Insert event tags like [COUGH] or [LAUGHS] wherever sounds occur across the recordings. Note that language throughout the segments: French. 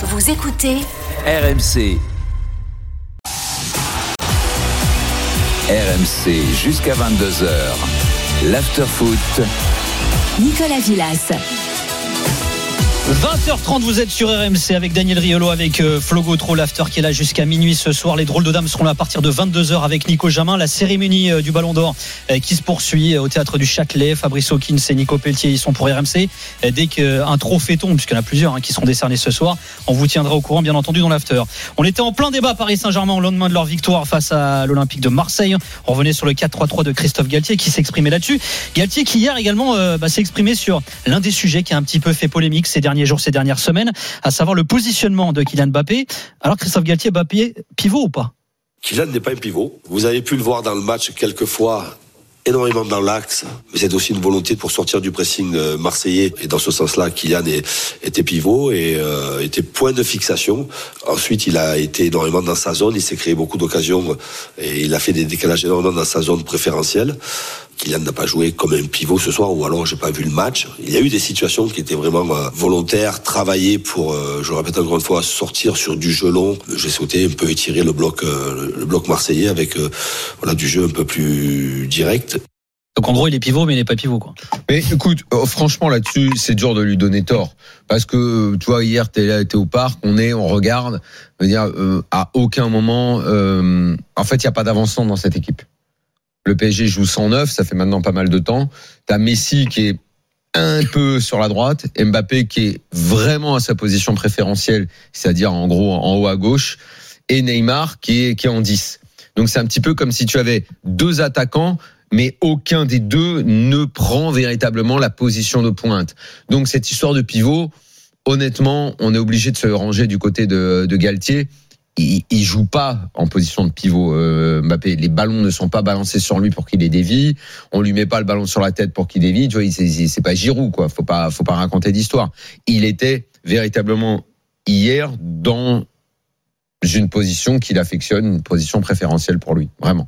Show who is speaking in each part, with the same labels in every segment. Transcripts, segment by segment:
Speaker 1: Vous écoutez
Speaker 2: RMC. RMC jusqu'à 22h. L'afterfoot.
Speaker 1: Nicolas Villas.
Speaker 3: 20h30, vous êtes sur RMC avec Daniel Riolo, avec euh, Flo Gautreau, l'after qui est là jusqu'à minuit ce soir. Les drôles de dames seront là à partir de 22h avec Nico Jamin. La cérémonie euh, du Ballon d'Or euh, qui se poursuit au théâtre du Châtelet. Fabrice Hawkins et Nico Pelletier, ils sont pour RMC. Dès qu'un trophée tombe, puisqu'il y en a plusieurs hein, qui seront décernés ce soir, on vous tiendra au courant, bien entendu, dans l'after. On était en plein débat Paris Saint-Germain au lendemain de leur victoire face à l'Olympique de Marseille. On revenait sur le 4-3-3 de Christophe Galtier qui s'exprimait là-dessus. Galtier qui hier également bah, s'est exprimé sur l'un des sujets qui a un petit peu fait polémique ces derniers jours, ces dernières semaines à savoir le positionnement de Kylian Mbappé. Alors Christophe Galtier, Mbappé, pivot ou pas?
Speaker 4: Kylian n'est pas un pivot. Vous avez pu le voir dans le match quelques fois énormément dans l'axe, mais c'est aussi une volonté pour sortir du pressing euh, marseillais. Et dans ce sens-là, Kylian était pivot et euh, était point de fixation. Ensuite, il a été énormément dans sa zone. Il s'est créé beaucoup d'occasions et il a fait des décalages énormément dans sa zone préférentielle. Kylian n'a pas joué comme un pivot ce soir, ou alors j'ai pas vu le match. Il y a eu des situations qui étaient vraiment euh, volontaires, travaillées pour, euh, je répète encore une fois, sortir sur du jeu long. J'ai sauté un peu étirer le bloc, euh, le bloc marseillais avec voilà du jeu un peu plus direct.
Speaker 3: Donc en gros, il est pivot, mais il n'est pas pivot, quoi.
Speaker 5: Mais écoute, franchement, là-dessus, c'est dur de lui donner tort. Parce que, tu vois, hier, t'es là, t'es au parc, on est, on regarde. Je veux dire, à aucun moment, en fait, il n'y a pas d'avancement dans cette équipe. Le PSG joue 109, ça fait maintenant pas mal de temps. T'as Messi qui est un peu sur la droite, Mbappé qui est vraiment à sa position préférentielle, c'est-à-dire en gros en haut à gauche, et Neymar qui est, qui est en 10. Donc c'est un petit peu comme si tu avais deux attaquants, mais aucun des deux ne prend véritablement la position de pointe. Donc cette histoire de pivot, honnêtement, on est obligé de se ranger du côté de, de Galtier il, joue pas en position de pivot euh. Les ballons ne sont pas balancés sur lui pour qu'il les dévie. On lui met pas le ballon sur la tête pour qu'il dévie. Tu vois, c'est pas Giroud quoi. Faut pas, faut pas raconter d'histoire. Il était véritablement hier dans une position qu'il affectionne, une position préférentielle pour lui, vraiment.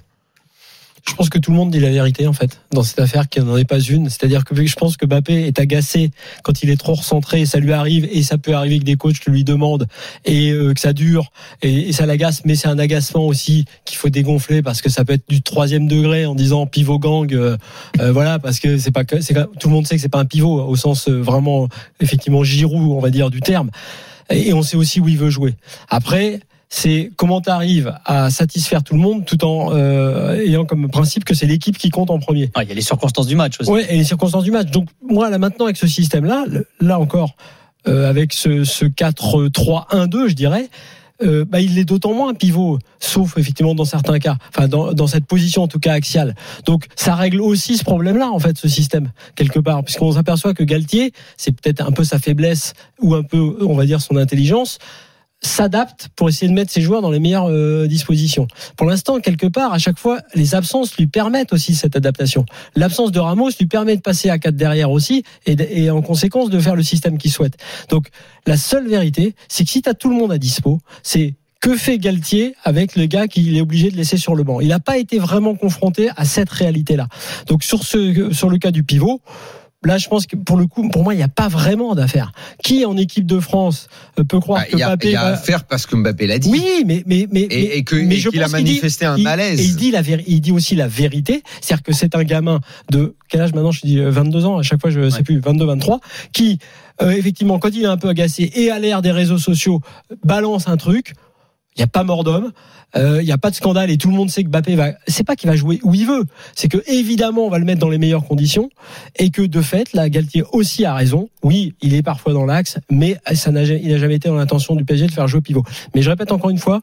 Speaker 6: Je pense que tout le monde dit la vérité en fait dans cette affaire qu'il n'en est pas une. C'est-à-dire que je pense que Mbappé est agacé quand il est trop recentré, ça lui arrive et ça peut arriver que des coachs lui demandent et euh, que ça dure et, ça l'agace. Mais c'est un agacement aussi qu'il faut dégonfler parce que ça peut être du troisième degré en disant pivot gang, euh, euh, voilà parce que c'est pas que tout le monde sait que c'est pas un pivot au sens vraiment effectivement Giroud on va dire du terme et on sait aussi où il veut jouer. Après c'est comment tu arrives à satisfaire tout le monde tout en euh, ayant comme principe que c'est l'équipe qui compte en premier.
Speaker 3: Ah, il y a les circonstances du match aussi.
Speaker 6: Oui, et les circonstances du match. Donc moi là maintenant avec ce système-là, là encore euh, avec ce, ce 4-3-1-2, je dirais. Euh, bah, il est d'autant moins un pivot, sauf effectivement dans certains cas, enfin dans, dans cette position en tout cas axiale. Donc ça règle aussi ce problème-là en fait, ce système quelque part, puisqu'on s'aperçoit que Galtier, c'est peut-être un peu sa faiblesse ou un peu, on va dire, son intelligence s'adapte pour essayer de mettre ses joueurs dans les meilleures euh, dispositions. Pour l'instant, quelque part, à chaque fois, les absences lui permettent aussi cette adaptation. L'absence de Ramos lui permet de passer à 4 derrière aussi et, en conséquence de faire le système qu'il souhaite. Donc, la seule vérité, c'est que si tu as tout le monde à dispo, c'est que fait Galtier avec le gars qu'il est obligé de laisser sur le banc? Il n'a pas été vraiment confronté à cette réalité-là. Donc sur ce sur le cas du pivot, Là, je pense que pour le coup, pour moi, il n'y a pas vraiment d'affaire. Qui en équipe de France euh, peut croire bah, que Mbappé
Speaker 5: Il y a, affaire parce que Mbappé l'a dit.
Speaker 6: Oui, mais mais mais
Speaker 5: et, et que mais je qu'il a manifesté un malaise.
Speaker 6: Et il dit la il dit aussi la vérité, c'est-à-dire que c'est un gamin de quel âge maintenant? Je dis 22 ans. À chaque fois, je ne sais plus 22, 23, qui euh, effectivement, quand il est un peu agacé et à l'ère des réseaux sociaux, balance un truc. Il n'y a pas mort d'homme, il euh, n'y a pas de scandale et tout le monde sait que Mbappé va. C'est pas qu'il va jouer où il veut, c'est que évidemment on va le mettre dans les meilleures conditions et que de fait, là Galtier aussi a raison. Oui, il est parfois dans l'axe, mais ça n'a il n'a jamais été dans l'intention du PSG de faire jouer pivot. Mais je répète encore une fois,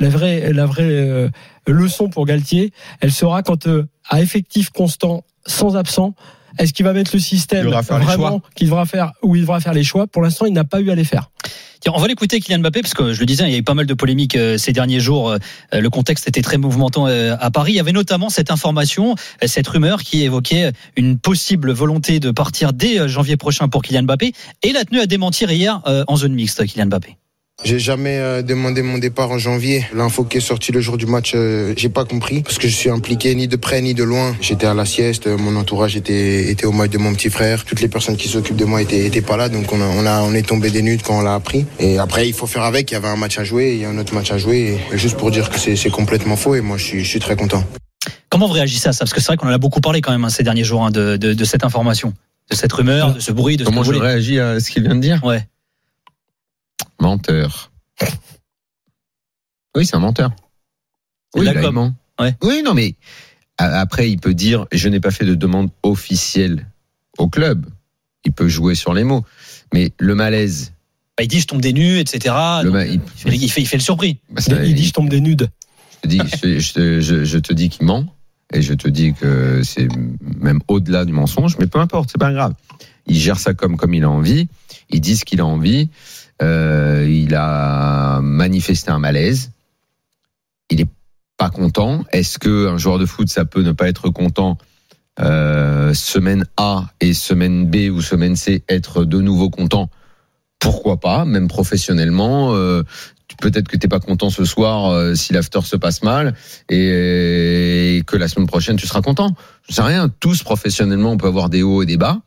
Speaker 6: la vraie la vraie euh, leçon pour Galtier, elle sera quand euh, à effectif constant, sans absent, est-ce qu'il va mettre le système vraiment qu'il devra faire où il devra faire les choix? Pour l'instant, il n'a pas eu à les faire.
Speaker 3: Tiens, on va l'écouter Kylian Mbappé parce que je le disais, il y a eu pas mal de polémiques euh, ces derniers jours. Euh, le contexte était très mouvementant euh, à Paris. Il y avait notamment cette information, cette rumeur qui évoquait une possible volonté de partir dès janvier prochain pour Kylian Mbappé. Et il a tenu à démentir hier en zone mixte, Kylian Mbappé.
Speaker 7: J'ai jamais euh, demandé mon départ en janvier. L'info qui est sortie le jour du match, euh, j'ai pas compris parce que je suis impliqué ni de près ni de loin. J'étais à la sieste, mon entourage était, était au match de mon petit frère. Toutes les personnes qui s'occupent de moi étaient, étaient pas là, donc on, a, on, a, on est tombé des nudes quand on l'a appris. Et après, il faut faire avec. Il y avait un match à jouer, il y a un autre match à jouer. Et juste pour dire que c'est complètement faux, et moi je suis, je suis très content.
Speaker 3: Comment vous réagissez à ça? Parce que c'est vrai qu'on en a beaucoup parlé quand même hein, ces derniers jours hein, de, de, de, cette information, de cette rumeur, de ce bruit, de
Speaker 5: Comment
Speaker 3: ce
Speaker 5: je réagis à ce qu'il vient de dire?
Speaker 3: Ouais.
Speaker 5: Menteur. Oui, c'est un menteur.
Speaker 3: Oui,
Speaker 5: là,
Speaker 3: il
Speaker 5: ment.
Speaker 3: Ouais.
Speaker 5: Oui, non, mais après, il peut dire je n'ai pas fait de demande officielle au club. Il peut jouer sur les mots. Mais le malaise.
Speaker 3: Bah, il dit je tombe des nues, etc.
Speaker 5: Le
Speaker 3: Donc,
Speaker 5: il,
Speaker 3: il, fait, il fait le surpris.
Speaker 5: bah,
Speaker 6: Il dit je tombe des nudes.
Speaker 5: je te dis, je, je- je- je te dis qu'il ment et je te dis que c'est même au-delà du mensonge, mais peu importe, c'est pas grave. Il gère ça comme comme il a envie. Il dit ce qu'il a envie. Euh, il a manifesté un malaise. Il est pas content. Est-ce que un joueur de foot ça peut ne pas être content euh, semaine A et semaine B ou semaine C être de nouveau content? Pourquoi pas, même professionnellement. euh, Peut-être que t'es pas content ce soir si l'after se passe mal et, et que la semaine prochaine tu seras content. Je sais rien. Tous professionnellement, on peut avoir des hauts et des bas.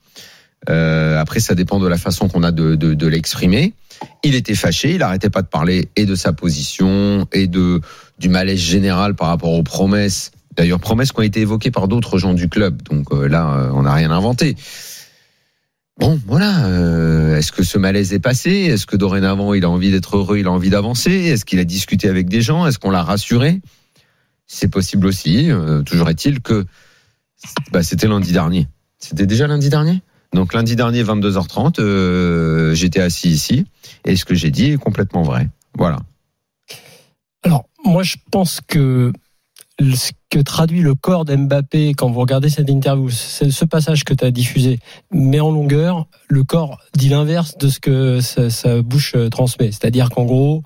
Speaker 5: Euh, après, ça dépend de la façon qu'on a de, l'exprimer. Il était fâché, il arrêtait pas de parler et de sa position et de du malaise général par rapport aux promesses. D'ailleurs, promesses qui ont été évoquées par d'autres gens du club. Donc euh, là, euh, on n'a rien inventé. Bon, voilà. Est-ce que ce malaise est passé? Est-ce que dorénavant, il a envie d'être heureux Il a envie d'avancer? Est-ce qu'il a discuté avec des gens? Est-ce qu'on l'a rassuré? C'est possible aussi. Toujours est-il que bah, c'était lundi dernier. C'était déjà lundi dernier? Donc lundi dernier, 22h30, euh, j'étais assis ici et ce que j'ai dit est complètement vrai. Voilà.
Speaker 6: Alors, moi, je pense que ce que traduit le corps d'Mbappé quand vous regardez cette interview, c'est ce passage que tu as diffusé, mais en longueur, le corps dit l'inverse de ce que sa, sa bouche euh, transmet. C'est-à-dire qu'en gros,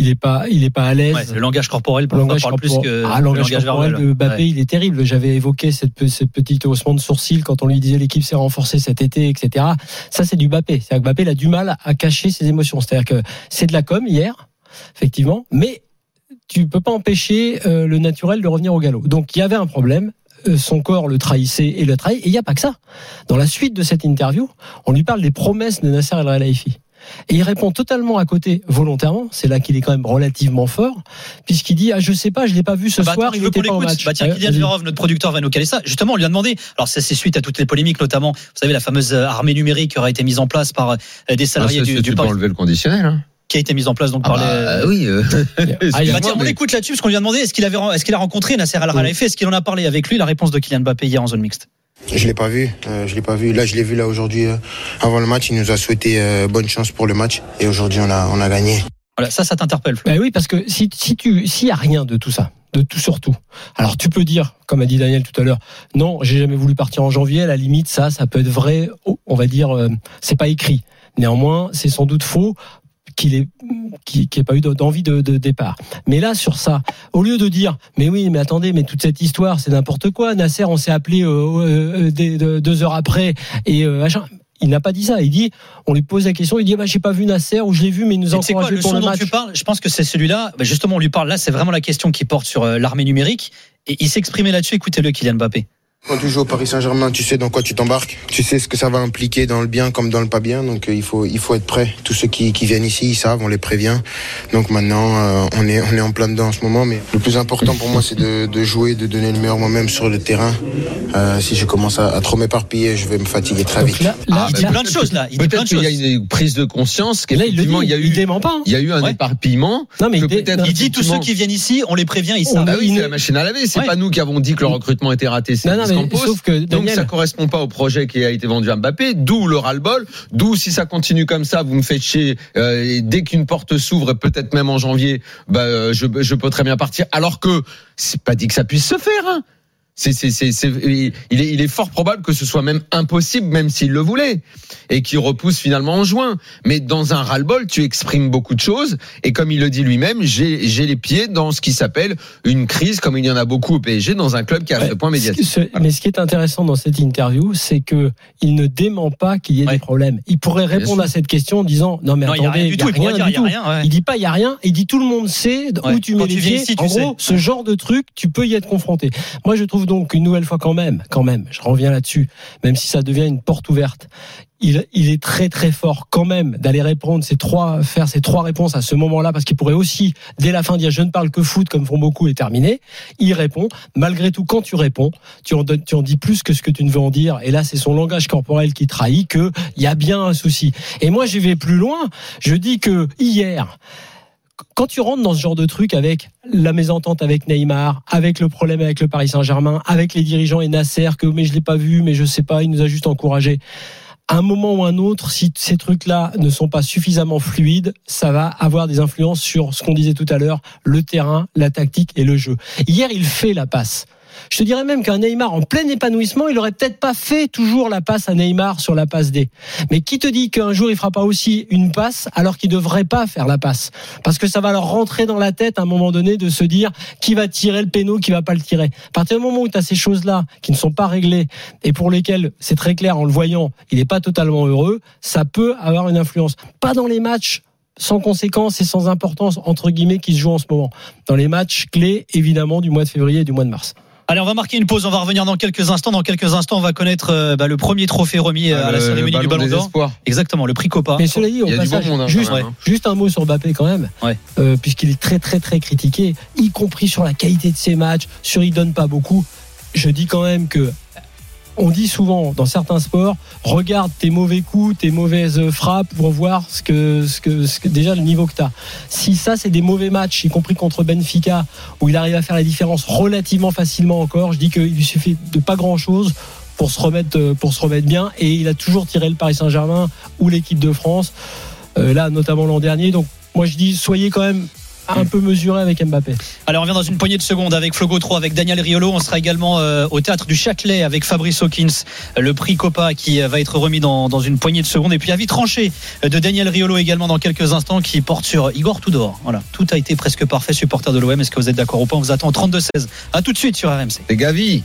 Speaker 6: il est pas, il est pas à l'aise.
Speaker 3: Ouais, le langage corporel
Speaker 6: Le langage
Speaker 3: parle plus
Speaker 6: corporel-
Speaker 3: que
Speaker 6: ah,
Speaker 3: le
Speaker 6: langage
Speaker 3: langage
Speaker 6: corporel
Speaker 3: verbal.
Speaker 6: de Mbappé,
Speaker 3: Ouais.
Speaker 6: il est terrible. J'avais évoqué cette, cette petite haussement de sourcil quand on lui disait l'équipe s'est renforcée cet été, etc. Ça, c'est du Mbappé. C'est-à-dire que Mbappé, il a du mal à cacher ses émotions. C'est-à-dire que c'est de la com hier, effectivement, mais tu peux pas empêcher euh, le naturel de revenir au galop. Donc, il y avait un problème. Euh, Son corps le trahissait et le trahit. Et il n'y a pas que ça. Dans la suite de cette interview, on lui parle des promesses de Nasser El Khelaifi. Et il répond totalement à côté, volontairement. C'est là qu'il est quand même relativement fort, puisqu'il dit ah je sais pas, je l'ai pas vu ce
Speaker 3: Bah,
Speaker 6: soir,
Speaker 3: attends,
Speaker 6: il était
Speaker 3: qu'on
Speaker 6: pas au
Speaker 3: l'écoute
Speaker 6: match.
Speaker 3: Bah tiens,
Speaker 6: Ouais,
Speaker 3: Kylian. Virov, notre producteur, va nous caler ça. Justement, on lui a demandé. Alors ça, c'est suite à toutes les polémiques, notamment, vous savez, la fameuse armée numérique qui aura été mise en place par euh, des
Speaker 5: Ah,
Speaker 3: salariés
Speaker 5: ça,
Speaker 3: du,
Speaker 5: c'est-
Speaker 3: du
Speaker 5: tu peux
Speaker 3: Paris,
Speaker 5: enlever le conditionnel. Hein.
Speaker 3: qui a été mise en place donc
Speaker 5: Ah
Speaker 3: par
Speaker 5: bah,
Speaker 3: les.
Speaker 5: oui. euh, [LAUGHS]
Speaker 6: Ah,
Speaker 3: Bah, tiens, on l'écoute là-dessus parce qu'on lui a demandé est-ce qu'il avait, est-ce qu'il a rencontré Nasser Al Khelaifi, est-ce qu'il en a parlé avec lui La réponse de Kylian Mbappé hier en zone mixte?
Speaker 7: Je l'ai pas vu, euh, je l'ai pas vu. Là, je l'ai vu là aujourd'hui euh, avant le match. Il nous a souhaité euh, bonne chance pour le match et aujourd'hui on a on a gagné.
Speaker 3: Voilà, ça, ça t'interpelle.
Speaker 6: Ben oui, parce que si, si tu s'il y a rien de tout ça, de tout sur tout, alors tu peux dire, comme a dit Daniel tout à l'heure, non, j'ai jamais voulu partir en janvier. À la limite, ça, ça peut être vrai. oh, On va dire, euh, c'est pas écrit. Néanmoins, c'est sans doute faux qu'il ait qui qui ait pas eu d'envie de, de départ. Mais là sur ça, au lieu de dire mais oui mais attendez mais toute cette histoire c'est n'importe quoi. Nasser on s'est appelé euh, euh, deux heures après et euh. Il n'a pas dit ça. Il dit, on lui pose la question, il dit, bah, j'ai pas vu Nasser ou je l'ai vu, mais il nous a
Speaker 3: sais quoi,
Speaker 6: encouragé
Speaker 3: le
Speaker 6: pour
Speaker 3: son
Speaker 6: le
Speaker 3: dont tu parles, je pense que c'est celui-là. Bah, justement, on lui parle là, c'est vraiment la question qui porte sur l'armée numérique. Et il s'exprimait là-dessus. Écoutez-le, Kylian Mbappé.
Speaker 7: Quand tu joues au Paris Saint-Germain, tu sais dans quoi tu t'embarques. Tu sais ce que ça va impliquer dans le bien comme dans le pas bien. Donc euh, il faut il faut être prêt. Tous ceux qui, qui viennent ici, ils savent, on les prévient. Donc maintenant, euh, on est on est en plein dedans en ce moment. Mais le plus important pour moi, c'est de, de jouer, de donner le meilleur moi-même sur le terrain. Euh, si je commence à, à trop m'éparpiller, je vais me fatiguer très vite.
Speaker 6: là, là,
Speaker 5: Ah,
Speaker 3: Il dit plein de choses là. Il dit plein
Speaker 5: Peut-être
Speaker 3: de
Speaker 5: qu'il
Speaker 3: choses.
Speaker 5: y a une prise de conscience
Speaker 6: là, il le dit,
Speaker 5: qu'effectivement il y a
Speaker 6: il
Speaker 5: eu
Speaker 6: dément pas. hein.
Speaker 5: il y a eu un
Speaker 3: Ouais.
Speaker 5: éparpillement.
Speaker 6: Non, mais
Speaker 5: que
Speaker 6: il, dé- non,
Speaker 3: Il dit tous ceux qui viennent ici, on les prévient, ils savent.
Speaker 5: Ah oui,
Speaker 6: il
Speaker 5: c'est la machine à laver. C'est
Speaker 3: Ouais.
Speaker 5: pas nous qui avons dit que le recrutement était raté. C'est
Speaker 6: Non, non, Sauf que
Speaker 5: Donc ça correspond pas au projet qui a été vendu à Mbappé, d'où le ras-le-bol, d'où si ça continue comme ça, vous me faites chier. euh, et dès qu'une porte s'ouvre, et peut-être même en janvier, bah, euh, je, je peux très bien partir. Alors que c'est pas dit que ça puisse se faire. Hein. C'est, c'est, c'est, c'est- il est, il est fort probable que ce soit même impossible, même s'il le voulait, et qu'il repousse finalement en juin. Mais dans un ras-le-bol, tu exprimes beaucoup de choses, et comme il le dit lui-même, j'ai, j'ai les pieds dans ce qui s'appelle une crise, comme il y en a beaucoup au PSG, dans un club qui a
Speaker 6: Ouais,
Speaker 5: ce point médiatique.
Speaker 6: ce- Mais ce qui est intéressant dans cette interview, c'est que il ne dément pas qu'il y ait
Speaker 3: Ouais.
Speaker 6: des problèmes. Il pourrait répondre à cette question en disant non mais
Speaker 3: Non, il y a
Speaker 6: attendez,
Speaker 3: rien du tout. Il il
Speaker 6: dit pas il y a rien, il dit tout le monde sait
Speaker 3: Ouais.
Speaker 6: où tu mets
Speaker 3: tu
Speaker 6: les
Speaker 3: viens
Speaker 6: pieds.
Speaker 3: ici, tu
Speaker 6: en
Speaker 3: sais.
Speaker 6: gros, ce genre de truc, tu peux y être confronté. Moi, je trouve donc une nouvelle fois quand même, quand même, je reviens là-dessus, même si ça devient une porte ouverte. Il, est très très fort quand même d'aller répondre ces trois, faire ces trois réponses à ce moment-là, parce qu'il pourrait aussi dès la fin dire je ne parle que foot comme font beaucoup et terminer. Il répond. Malgré tout, quand tu réponds, tu en dis plus que ce que tu ne veux en dire. Et là, c'est son langage corporel qui trahit que il y a bien un souci. Et moi, je vais plus loin. Je dis que hier, quand tu rentres dans ce genre de truc avec la mésentente avec Neymar, avec le problème avec le Paris Saint-Germain, avec les dirigeants et Nasser, que mais je l'ai pas vu, mais je sais pas, il nous a juste encouragé. À un moment ou un autre, si ces trucs-là ne sont pas suffisamment fluides, ça va avoir des influences sur ce qu'on disait tout à l'heure, le terrain, la tactique et le jeu. Hier, il fait la passe. Je te dirais même qu'un Neymar en plein épanouissement, il aurait peut-être pas fait toujours la passe à Neymar sur la passe D. Mais qui te dit qu'un jour il fera pas aussi une passe alors qu'il devrait pas faire la passe? Parce que ça va leur rentrer dans la tête à un moment donné de se dire qui va tirer le péno, qui va pas le tirer. À partir du moment où tu as ces choses-là qui ne sont pas réglées et pour lesquelles c'est très clair en le voyant, il n'est pas totalement heureux, ça peut avoir une influence. Pas dans les matchs sans conséquence et sans importance entre guillemets qui se jouent en ce moment. Dans les matchs clés évidemment du mois de février et du mois de mars.
Speaker 3: Allez, on va marquer une pause. On va revenir dans quelques instants. Dans quelques instants, on va connaître euh, bah, le premier trophée remis euh, à la
Speaker 5: Le
Speaker 3: cérémonie du Ballon d'Or. Exactement, le prix Copa.
Speaker 6: Mais cela dit, au
Speaker 5: Il y a du
Speaker 6: passage,
Speaker 5: bon monde, hein,
Speaker 6: juste,
Speaker 5: quand même, hein.
Speaker 6: juste un mot sur Mbappé quand même,
Speaker 3: Ouais.
Speaker 6: euh, puisqu'il est très très très critiqué, y compris sur la qualité de ses matchs, sur il donne pas beaucoup. Je dis quand même que on dit souvent dans certains sports, regarde tes mauvais coups, tes mauvaises frappes pour voir ce que, déjà le niveau que tu as. Si ça c'est des mauvais matchs, y compris contre Benfica, où il arrive à faire la différence relativement facilement encore, je dis qu'il lui suffit de pas grand chose pour se remettre euh, pour se remettre bien et il a toujours tiré le Paris Saint-Germain ou l'équipe de France euh, là notamment l'an dernier donc moi je dis soyez quand même un peu mesuré avec Mbappé.
Speaker 3: Allez, on revient dans une poignée de secondes avec Flogo 3, avec Daniel Riolo. On sera également euh, au théâtre du Châtelet avec Fabrice Hawkins, le prix Copa qui euh, va être remis dans, dans une poignée de secondes. Et puis avis tranché euh, de Daniel Riolo également dans quelques instants qui porte sur Igor Tudor. Voilà, tout a été presque parfait, supporter de l'OM. Est-ce que vous êtes d'accord ou pas? On vous attend au 32-16. À tout de suite sur RMC.
Speaker 5: C'est Gavi.